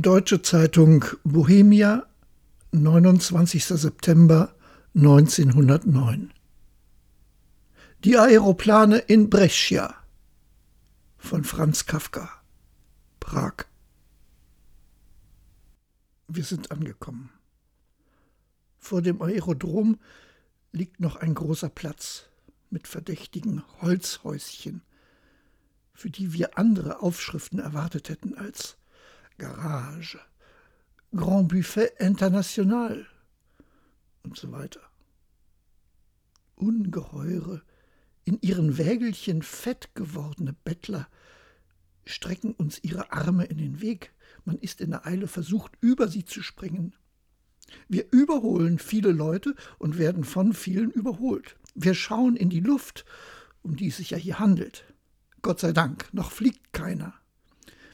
Deutsche Zeitung Bohemia, 29. September 1909. Die Aeroplane in Brescia von Franz Kafka, Prag. Wir sind angekommen. Vor dem Aerodrom liegt noch ein großer Platz mit verdächtigen Holzhäuschen, für die wir andere Aufschriften erwartet hätten als Garage, Grand Buffet International und so weiter. Ungeheure, in ihren Wägelchen fett gewordene Bettler strecken uns ihre Arme in den Weg. Man ist in der Eile versucht, über sie zu springen. Wir überholen viele Leute und werden von vielen überholt. Wir schauen in die Luft, um die es sich ja hier handelt. Gott sei Dank, noch fliegt keiner.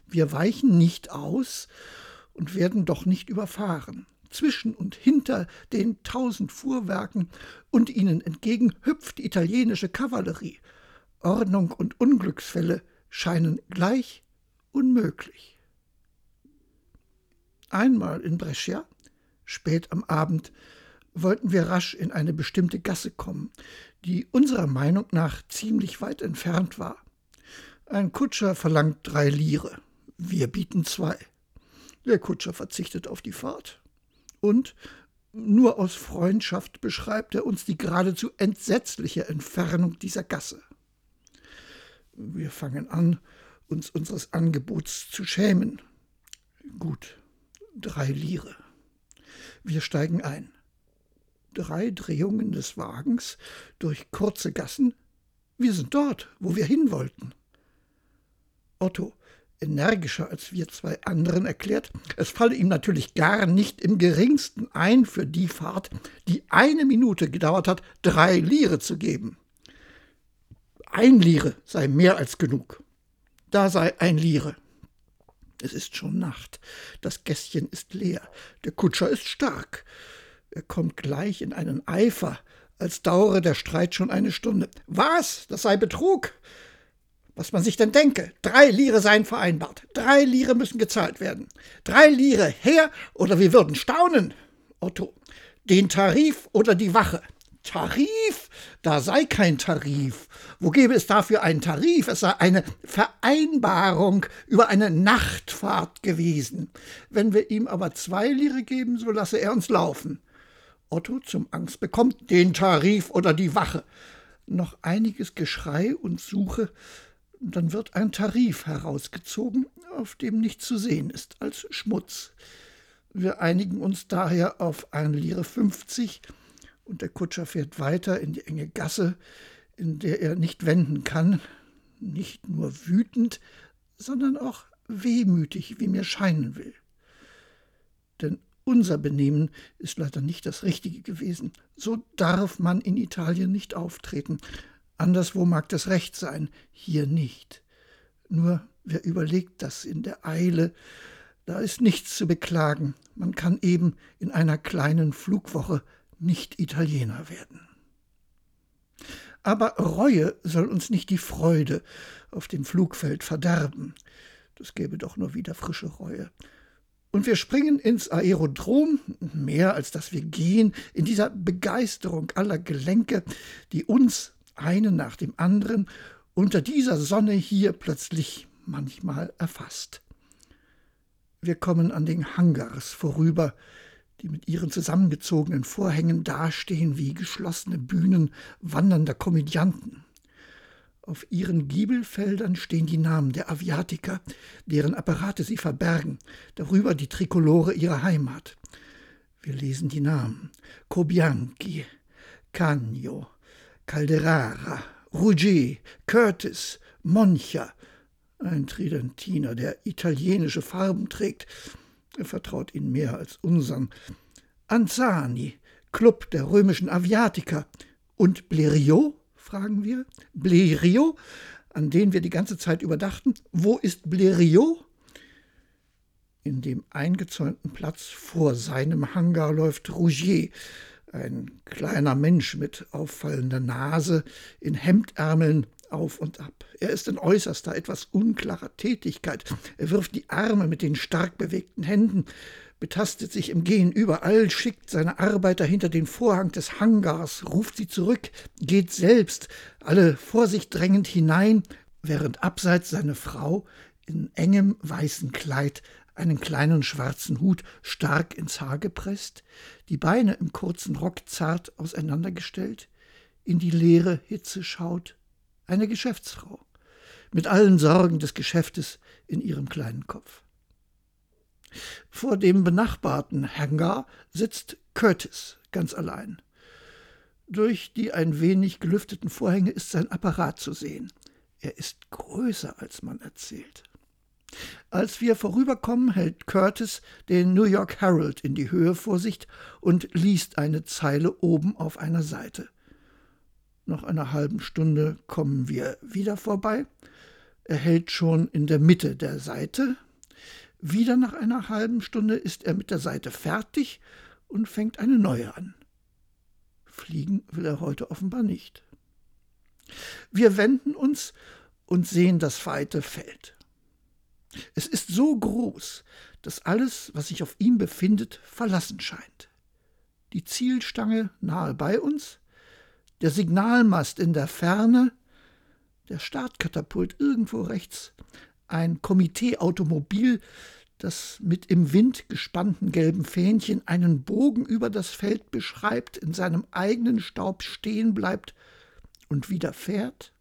Wir weichen nicht aus und werden doch nicht überfahren. Zwischen und hinter den tausend Fuhrwerken und ihnen entgegen hüpft italienische Kavallerie. Ordnung und Unglücksfälle scheinen gleich unmöglich. Einmal in Brescia, spät am Abend, wollten wir rasch in eine bestimmte Gasse kommen, die unserer Meinung nach ziemlich weit entfernt war. Ein Kutscher verlangt drei Lire. Wir bieten zwei. Der Kutscher verzichtet auf die Fahrt. Und nur aus Freundschaft beschreibt er uns die geradezu entsetzliche Entfernung dieser Gasse. Wir fangen an, uns unseres Angebots zu schämen. Gut, drei Lire. Wir steigen ein. Drei Drehungen des Wagens durch kurze Gassen. Wir sind dort, wo wir hin wollten. Otto energischer als wir zwei anderen erklärt, es falle ihm natürlich gar nicht im geringsten ein, für die Fahrt, die eine Minute gedauert hat, drei Lire zu geben. Ein Lire sei mehr als genug. Da sei ein Lire. Es ist schon Nacht. Das Gässchen ist leer. Der Kutscher ist stark. Er kommt gleich in einen Eifer, als dauere der Streit schon eine Stunde. Was? Das sei Betrug was man sich denn denke. Drei Lire seien vereinbart. Drei Lire müssen gezahlt werden. Drei Lire her oder wir würden staunen. Otto, den Tarif oder die Wache? Tarif? Da sei kein Tarif. Wo gäbe es dafür einen Tarif? Es sei eine Vereinbarung über eine Nachtfahrt gewesen. Wenn wir ihm aber zwei Lire geben, so lasse er uns laufen. Otto zum Angst bekommt den Tarif oder die Wache. Noch einiges Geschrei und Suche, dann wird ein Tarif herausgezogen, auf dem nichts zu sehen ist als Schmutz. Wir einigen uns daher auf 1 Lire 50 und der Kutscher fährt weiter in die enge Gasse, in der er nicht wenden kann, nicht nur wütend, sondern auch wehmütig, wie mir scheinen will. Denn unser Benehmen ist leider nicht das Richtige gewesen. So darf man in Italien nicht auftreten. Anderswo mag das Recht sein, hier nicht. Nur wer überlegt das in der Eile, da ist nichts zu beklagen. Man kann eben in einer kleinen Flugwoche nicht Italiener werden. Aber Reue soll uns nicht die Freude auf dem Flugfeld verderben. Das gäbe doch nur wieder frische Reue. Und wir springen ins Aerodrom, mehr als dass wir gehen, in dieser Begeisterung aller Gelenke, die uns einen nach dem anderen unter dieser Sonne hier plötzlich manchmal erfasst. Wir kommen an den Hangars vorüber, die mit ihren zusammengezogenen Vorhängen dastehen wie geschlossene Bühnen wandernder Komödianten. Auf ihren Giebelfeldern stehen die Namen der Aviatiker, deren Apparate sie verbergen, darüber die Trikolore ihrer Heimat. Wir lesen die Namen Cobianchi, Cagno, Calderara, Rouget, Curtis, Moncha, ein Tridentiner, der italienische Farben trägt. Er vertraut ihnen mehr als unseren. Anzani, Club der römischen Aviatiker. Und Blériot? fragen wir. Blériot, an den wir die ganze Zeit überdachten. Wo ist Blériot? In dem eingezäunten Platz vor seinem Hangar läuft Rougier, ein kleiner Mensch mit auffallender Nase, in Hemdärmeln, auf und ab. Er ist in äußerster, etwas unklarer Tätigkeit. Er wirft die Arme mit den stark bewegten Händen, betastet sich im Gehen überall, schickt seine Arbeiter hinter den Vorhang des Hangars, ruft sie zurück, geht selbst, alle vor sich drängend hinein, während abseits seine Frau in engem weißen Kleid einen kleinen schwarzen Hut stark ins Haar gepresst, die Beine im kurzen Rock zart auseinandergestellt, in die leere Hitze schaut, eine Geschäftsfrau, mit allen Sorgen des Geschäftes in ihrem kleinen Kopf. Vor dem benachbarten Hangar sitzt Curtis ganz allein. Durch die ein wenig gelüfteten Vorhänge ist sein Apparat zu sehen. Er ist größer, als man erzählt. Als wir vorüberkommen, hält Curtis den New York Herald in die Höhe vor sich und liest eine Zeile oben auf einer Seite. Nach einer halben Stunde kommen wir wieder vorbei. Er hält schon in der Mitte der Seite. Wieder nach einer halben Stunde ist er mit der Seite fertig und fängt eine neue an. Fliegen will er heute offenbar nicht. Wir wenden uns und sehen das weite Feld. Es ist so groß, dass alles, was sich auf ihm befindet, verlassen scheint. Die Zielstange nahe bei uns, der Signalmast in der Ferne, der Startkatapult irgendwo rechts, ein Komiteeautomobil, das mit im Wind gespannten gelben Fähnchen einen Bogen über das Feld beschreibt, in seinem eigenen Staub stehen bleibt und wieder fährt.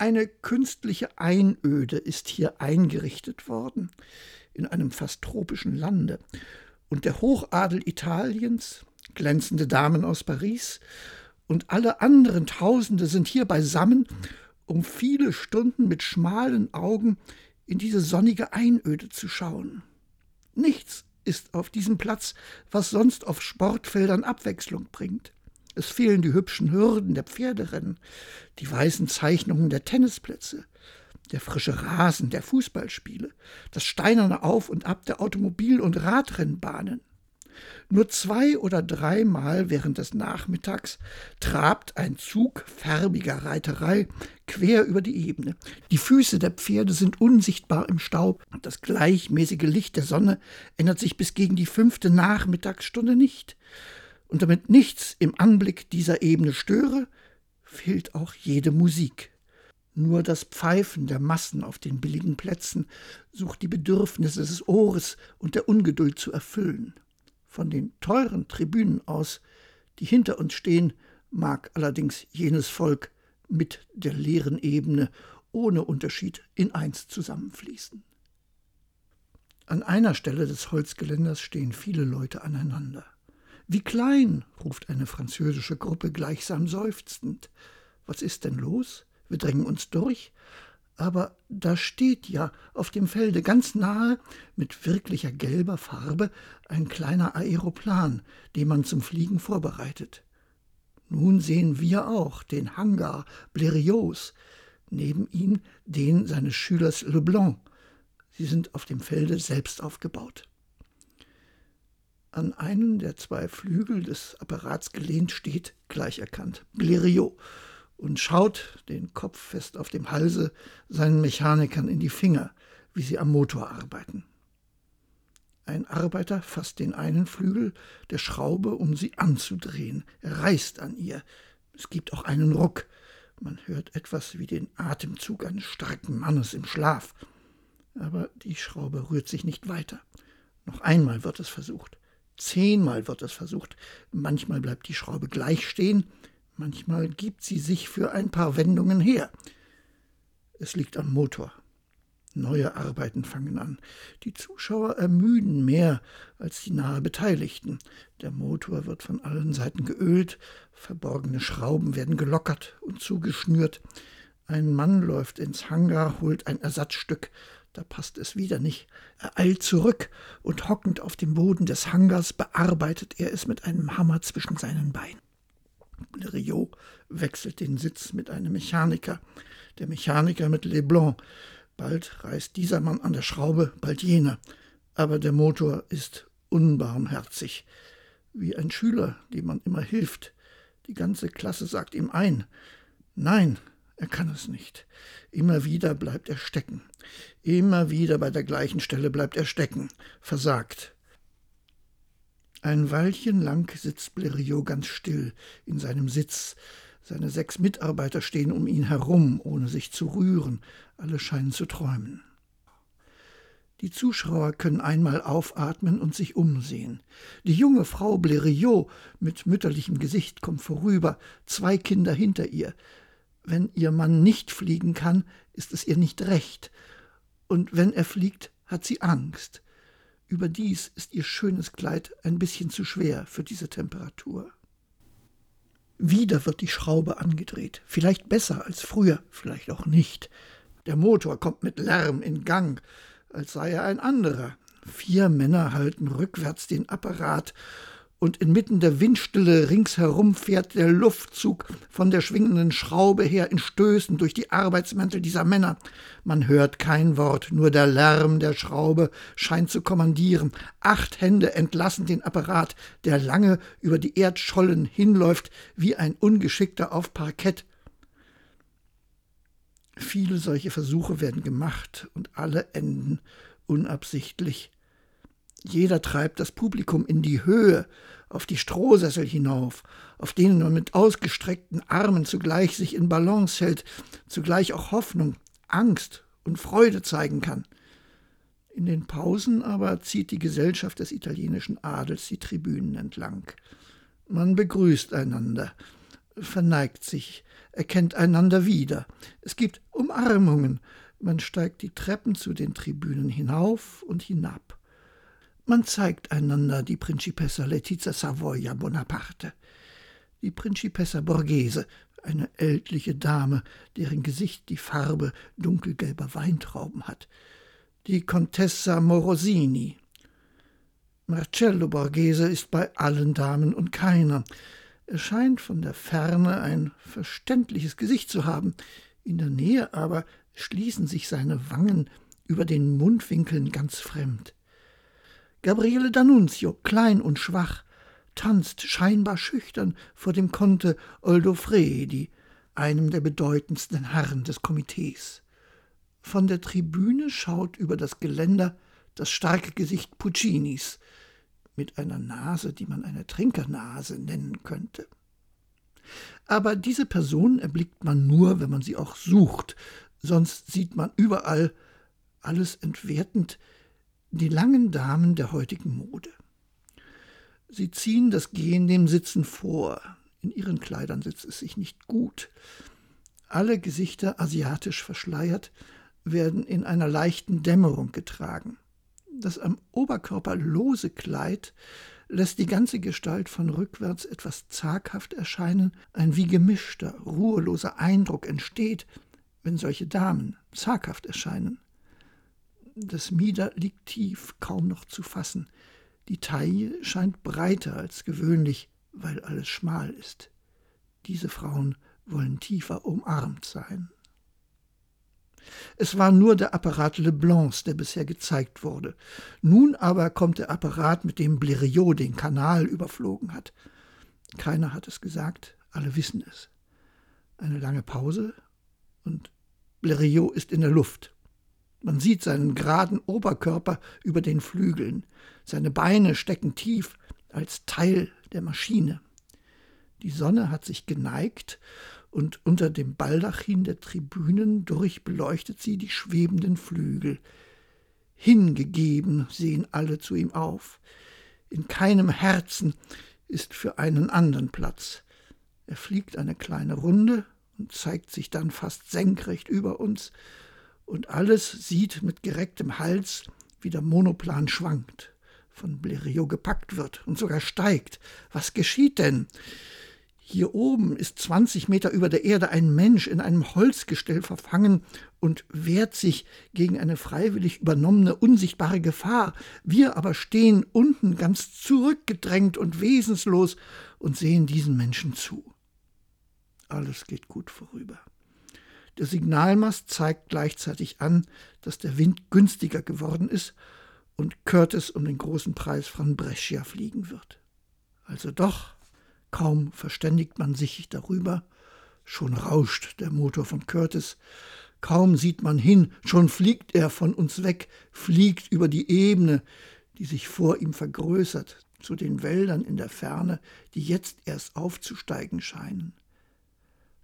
Eine künstliche Einöde ist hier eingerichtet worden, in einem fast tropischen Lande, und der Hochadel Italiens, glänzende Damen aus Paris und alle anderen Tausende sind hier beisammen, um viele Stunden mit schmalen Augen in diese sonnige Einöde zu schauen. Nichts ist auf diesem Platz, was sonst auf Sportfeldern Abwechslung bringt. Es fehlen die hübschen Hürden der Pferderennen, die weißen Zeichnungen der Tennisplätze, der frische Rasen der Fußballspiele, das steinerne Auf und Ab der Automobil- und Radrennbahnen. Nur zwei oder dreimal während des Nachmittags trabt ein Zug farbiger Reiterei quer über die Ebene. Die Füße der Pferde sind unsichtbar im Staub und das gleichmäßige Licht der Sonne ändert sich bis gegen die fünfte Nachmittagsstunde nicht. Und damit nichts im Anblick dieser Ebene störe, fehlt auch jede Musik. Nur das Pfeifen der Massen auf den billigen Plätzen sucht die Bedürfnisse des Ohres und der Ungeduld zu erfüllen. Von den teuren Tribünen aus, die hinter uns stehen, mag allerdings jenes Volk mit der leeren Ebene ohne Unterschied in eins zusammenfließen. An einer Stelle des Holzgeländers stehen viele Leute aneinander. Wie klein, ruft eine französische Gruppe gleichsam seufzend. Was ist denn los? Wir drängen uns durch aber da steht ja auf dem Felde ganz nahe mit wirklicher gelber Farbe ein kleiner Aeroplan, den man zum Fliegen vorbereitet. Nun sehen wir auch den Hangar Blérios, neben ihm den seines Schülers Leblanc. Sie sind auf dem Felde selbst aufgebaut. An einen der zwei Flügel des Apparats gelehnt steht, gleich erkannt, Blériot, und schaut, den Kopf fest auf dem Halse, seinen Mechanikern in die Finger, wie sie am Motor arbeiten. Ein Arbeiter fasst den einen Flügel der Schraube, um sie anzudrehen. Er reißt an ihr. Es gibt auch einen Ruck. Man hört etwas wie den Atemzug eines starken Mannes im Schlaf. Aber die Schraube rührt sich nicht weiter. Noch einmal wird es versucht. Zehnmal wird es versucht. Manchmal bleibt die Schraube gleich stehen, Manchmal gibt sie sich für ein paar Wendungen her. Es liegt am Motor. Neue Arbeiten fangen an. Die Zuschauer ermüden mehr als die nahe Beteiligten. Der Motor wird von allen Seiten geölt, verborgene Schrauben werden gelockert und zugeschnürt. Ein Mann läuft ins Hangar, holt ein Ersatzstück, da passt es wieder nicht. Er eilt zurück und hockend auf dem Boden des Hangars bearbeitet er es mit einem Hammer zwischen seinen Beinen. Blériot wechselt den Sitz mit einem Mechaniker, der Mechaniker mit Leblanc. Bald reißt dieser Mann an der Schraube, bald jener. Aber der Motor ist unbarmherzig. Wie ein Schüler, dem man immer hilft. Die ganze Klasse sagt ihm ein. Nein, Er kann es nicht. Immer wieder bleibt er stecken. Immer wieder bei der gleichen Stelle bleibt er stecken. Versagt. Ein Weilchen lang sitzt Blériot ganz still in seinem Sitz. Seine sechs Mitarbeiter stehen um ihn herum, ohne sich zu rühren. Alle scheinen zu träumen. Die Zuschauer können einmal aufatmen und sich umsehen. Die junge Frau Blériot mit mütterlichem Gesicht kommt vorüber, zwei Kinder hinter ihr. Wenn ihr Mann nicht fliegen kann, ist es ihr nicht recht. Und wenn er fliegt, hat sie Angst. Überdies ist ihr schönes Kleid ein bisschen zu schwer für diese Temperatur. Wieder wird die Schraube angedreht, vielleicht besser als früher, vielleicht auch nicht. Der Motor kommt mit Lärm in Gang, als sei er ein anderer. Vier Männer halten rückwärts den Apparat und inmitten der Windstille ringsherum fährt der Luftzug von der schwingenden Schraube her in Stößen durch die Arbeitsmäntel dieser Männer. Man hört kein Wort, nur der Lärm der Schraube scheint zu kommandieren. Acht Hände entlassen den Apparat, der lange über die Erdschollen hinläuft, wie ein Ungeschickter auf Parkett. Viele solche Versuche werden gemacht und alle enden unabsichtlich jeder treibt das Publikum in die Höhe, auf die Strohsessel hinauf, auf denen man mit ausgestreckten Armen zugleich sich in Balance hält, zugleich auch Hoffnung, Angst und Freude zeigen kann. In den Pausen aber zieht die Gesellschaft des italienischen Adels die Tribünen entlang. Man begrüßt einander, verneigt sich, erkennt einander wieder. Es gibt Umarmungen, man steigt die Treppen zu den Tribünen hinauf und hinab. Man zeigt einander die Principessa Letizia Savoia Bonaparte, die Principessa Borghese, eine ältliche Dame, deren Gesicht die Farbe dunkelgelber Weintrauben hat, die Contessa Morosini. Marcello Borghese ist bei allen Damen und keiner. Er scheint von der Ferne ein verständliches Gesicht zu haben, in der Nähe aber schließen sich seine Wangen über den Mundwinkeln ganz fremd. Gabriele D'Annunzio, klein und schwach, tanzt scheinbar schüchtern vor dem Conte Oldofredi, einem der bedeutendsten Herren des Komitees. Von der Tribüne schaut über das Geländer das starke Gesicht Puccinis, mit einer Nase, die man eine Trinkernase nennen könnte. Aber diese Person erblickt man nur, wenn man sie auch sucht, sonst sieht man überall, alles entwertend, die langen Damen der heutigen Mode. Sie ziehen das Gehen dem Sitzen vor. In ihren Kleidern sitzt es sich nicht gut. Alle Gesichter asiatisch verschleiert werden in einer leichten Dämmerung getragen. Das am Oberkörper lose Kleid lässt die ganze Gestalt von rückwärts etwas zaghaft erscheinen, ein wie gemischter, ruheloser Eindruck entsteht, wenn solche Damen zaghaft erscheinen. Das Mieder liegt tief, kaum noch zu fassen. Die Taille scheint breiter als gewöhnlich, weil alles schmal ist. Diese Frauen wollen tiefer umarmt sein. Es war nur der Apparat Leblancs, der bisher gezeigt wurde. Nun aber kommt der Apparat, mit dem Blériot den Kanal überflogen hat. Keiner hat es gesagt, alle wissen es. Eine lange Pause und Blériot ist in der Luft. Man sieht seinen geraden Oberkörper über den Flügeln. Seine Beine stecken tief als Teil der Maschine. Die Sonne hat sich geneigt und unter dem Baldachin der Tribünen durchbeleuchtet sie die schwebenden Flügel. Hingegeben sehen alle zu ihm auf. In keinem Herzen ist für einen anderen Platz. Er fliegt eine kleine Runde und zeigt sich dann fast senkrecht über uns und alles sieht mit gerecktem Hals, wie der Monoplan schwankt, von Blériot gepackt wird und sogar steigt. Was geschieht denn? Hier oben ist 20 Meter über der Erde ein Mensch in einem Holzgestell verfangen und wehrt sich gegen eine freiwillig übernommene unsichtbare Gefahr. Wir aber stehen unten ganz zurückgedrängt und wesenslos und sehen diesen Menschen zu. Alles geht gut vorüber. Der Signalmast zeigt gleichzeitig an, dass der Wind günstiger geworden ist und Curtis um den großen Preis von Brescia fliegen wird. Also doch, kaum verständigt man sich darüber, Schon rauscht der Motor von Curtis. Kaum sieht man hin, schon fliegt er von uns weg, fliegt über die Ebene, die sich vor ihm vergrößert, zu den Wäldern in der Ferne, die jetzt erst aufzusteigen scheinen.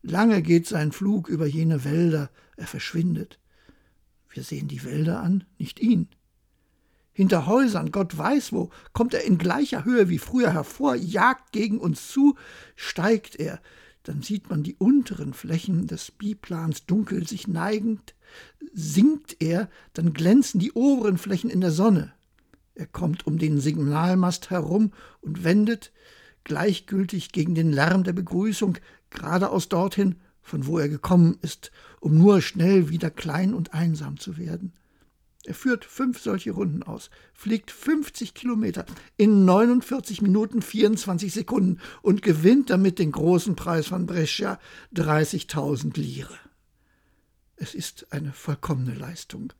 Lange geht sein Flug über jene Wälder, er verschwindet. Wir sehen die Wälder an, nicht ihn. Hinter Häusern, Gott weiß wo, kommt er in gleicher Höhe wie früher hervor, jagt gegen uns zu, steigt er, dann sieht man die unteren Flächen des Biplans dunkel sich neigend, sinkt er, dann glänzen die oberen Flächen in der Sonne. Er kommt um den Signalmast herum und wendet, gleichgültig gegen den Lärm der Begrüßung, geradeaus dorthin, von wo er gekommen ist, um nur schnell wieder klein und einsam zu werden. Er führt fünf solche Runden aus, fliegt 50 Kilometer in 49 Minuten 24 Sekunden und gewinnt damit den großen Preis von Brescia 30.000 Lire. Es ist eine vollkommene Leistung.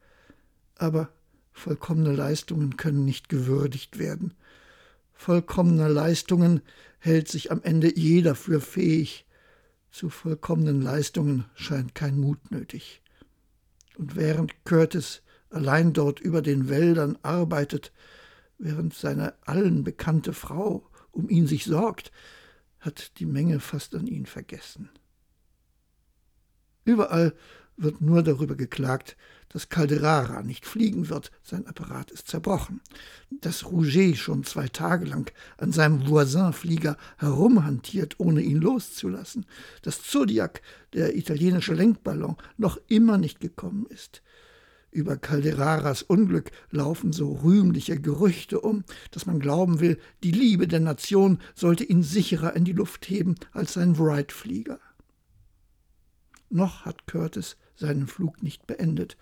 Aber vollkommene Leistungen können nicht gewürdigt werden. Vollkommener Leistungen hält sich am Ende jeder für fähig. Zu vollkommenen Leistungen scheint kein Mut nötig. Und während Curtis allein dort über den Wäldern arbeitet, während seine allen bekannte Frau um ihn sich sorgt, hat die Menge fast an ihn vergessen. Überall wird nur darüber geklagt, dass Calderara nicht fliegen wird, sein Apparat ist zerbrochen, dass Rouget schon zwei Tage lang an seinem Voisin-Flieger herumhantiert, ohne ihn loszulassen, dass Zodiac, der italienische Lenkballon, noch immer nicht gekommen ist, über Calderaras Unglück laufen so rühmliche Gerüchte um, dass man glauben will, die Liebe der Nation sollte ihn sicherer in die Luft heben als sein Wright-Flieger. Noch hat Curtis seinen Flug nicht beendet,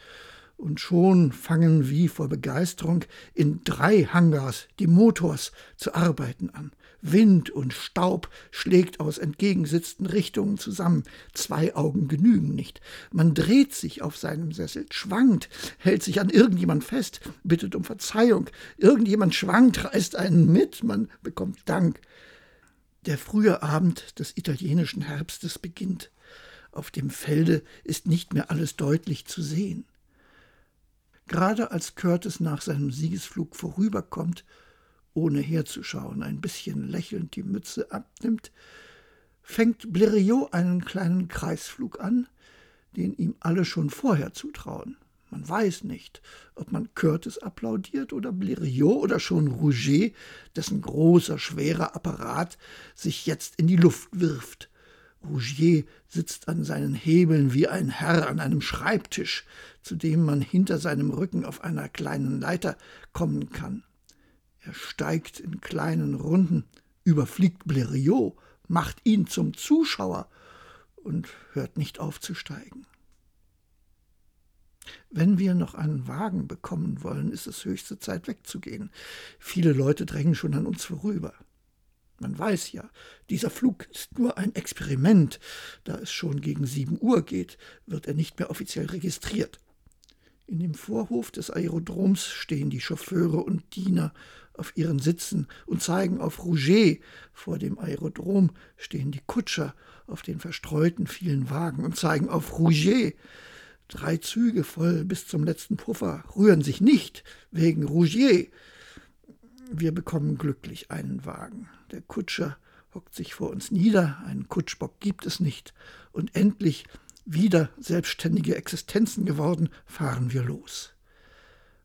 und schon fangen wie vor Begeisterung in drei Hangars die Motors zu arbeiten an. Wind und Staub schlägt aus entgegengesetzten Richtungen zusammen. Zwei Augen genügen nicht. Man dreht sich auf seinem Sessel, schwankt, hält sich an irgendjemand fest, bittet um Verzeihung. Irgendjemand schwankt, reißt einen mit, man bekommt Dank. Der frühe Abend des italienischen Herbstes beginnt. Auf dem Felde ist nicht mehr alles deutlich zu sehen. Gerade als Curtis nach seinem Siegesflug vorüberkommt, ohne herzuschauen, ein bisschen lächelnd die Mütze abnimmt, fängt Blériot einen kleinen Kreisflug an, den ihm alle schon vorher zutrauen. Man weiß nicht, ob man Curtis applaudiert oder Blériot oder schon Rouget, dessen großer, schwerer Apparat sich jetzt in die Luft wirft. Rougier sitzt an seinen Hebeln wie ein Herr an einem Schreibtisch, zu dem man hinter seinem Rücken auf einer kleinen Leiter kommen kann. Er steigt in kleinen Runden, überfliegt Blériot, macht ihn zum Zuschauer und hört nicht auf zu steigen. Wenn wir noch einen Wagen bekommen wollen, ist es höchste Zeit wegzugehen. Viele Leute drängen schon an uns vorüber. Man weiß ja, dieser Flug ist nur ein Experiment. Da es schon gegen sieben Uhr geht, wird er nicht mehr offiziell registriert. In dem Vorhof des Aerodroms stehen die Chauffeure und Diener auf ihren Sitzen und zeigen auf Rouget. Vor dem Aerodrom stehen die Kutscher auf den verstreuten vielen Wagen und zeigen auf Rouget. Drei Züge voll bis zum letzten Puffer rühren sich nicht wegen Rouget. Wir bekommen glücklich einen Wagen. Der Kutscher hockt sich vor uns nieder, einen Kutschbock gibt es nicht, und endlich, wieder selbstständige Existenzen geworden, fahren wir los.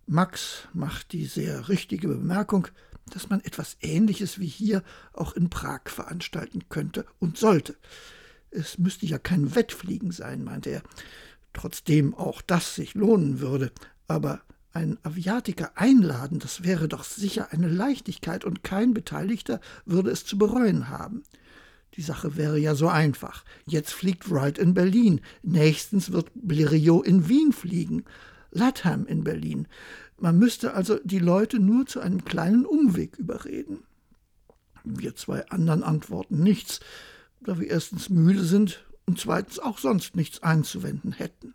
Max macht die sehr richtige Bemerkung, dass man etwas Ähnliches wie hier auch in Prag veranstalten könnte und sollte. Es müsste ja kein Wettfliegen sein, meinte er, trotzdem auch das sich lohnen würde, aber einen Aviatiker einladen, das wäre doch sicher eine Leichtigkeit und kein Beteiligter würde es zu bereuen haben. Die Sache wäre ja so einfach. Jetzt fliegt Wright in Berlin, nächstens wird Blériot in Wien fliegen. Latham in Berlin. Man müsste also die Leute nur zu einem kleinen Umweg überreden. Wir zwei anderen antworten nichts, da wir erstens müde sind und zweitens auch sonst nichts einzuwenden hätten.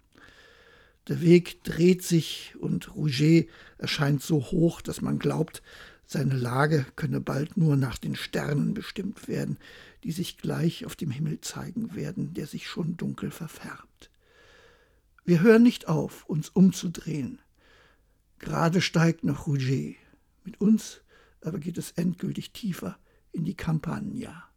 Der Weg dreht sich und Rouget erscheint so hoch, dass man glaubt, Seine Lage könne bald nur nach den Sternen bestimmt werden, die sich gleich auf dem Himmel zeigen werden, der sich schon dunkel verfärbt. Wir hören nicht auf, uns umzudrehen. Gerade steigt noch Rouget. Mit uns aber geht es endgültig tiefer in die Campagna.